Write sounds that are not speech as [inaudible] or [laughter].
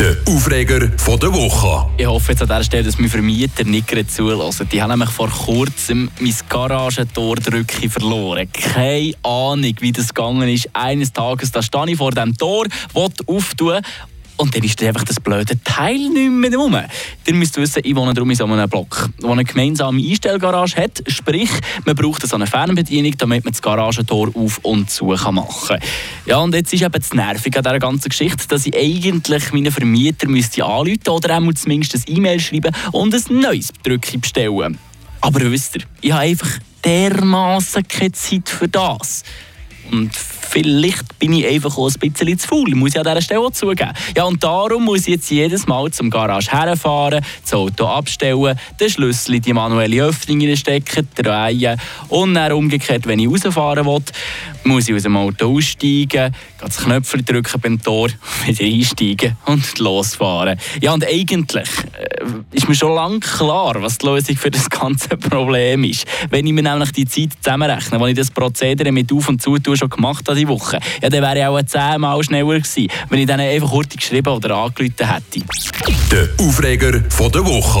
Der Aufreger von der Woche. Ich hoffe jetzt an dieser Stelle, dass mein Vermieter nicht gerade zulassen. Die haben nämlich vor kurzem mein Garagentor verloren. Keine Ahnung, wie das gegangen ist. Eines Tages da stehe ich vor dem Tor, will auftun und dann ist einfach das blöde Teil nicht mehr rum. Ihr müsst wissen, ich wohne darum in so einem Block, der eine gemeinsame Einstellgarage hat. Sprich, man braucht eine Fernbedienung, damit man das Garagentor auf und zu machen kann. Ja, und jetzt ist eben das Nervige an dieser ganzen Geschichte, dass ich eigentlich meinen Vermieter müsste anrufen oder einmal zumindest ein E-Mail schreiben und ein neues Drückchen bestellen. Aber wisst ihr, ich habe einfach dermaßen keine Zeit für das. Und vielleicht bin ich einfach auch ein bisschen zu faul, muss ich an dieser Stelle auch zugeben. Ja, und darum muss ich jetzt jedes Mal zum Garage herfahren, das Auto abstellen, den Schlüssel in die manuelle Öffnung stecken, drehen und dann umgekehrt, wenn ich rausfahren will, muss ich aus dem Auto aussteigen, das Knöpfchen drücken beim Tor, [laughs] wieder einsteigen und losfahren. Ja, und eigentlich äh, ist mir schon lange klar, was die Lösung für das ganze Problem ist. Wenn ich mir nämlich die Zeit zusammenrechne, wo ich das Prozedere mit Auf- und Zutun schon gemacht habe, die Woche, ja, dann wäre ich auch zehnmal schneller gewesen, wenn ich dann einfach kurz geschrieben oder angerufen hätte. Der Aufreger von der Woche.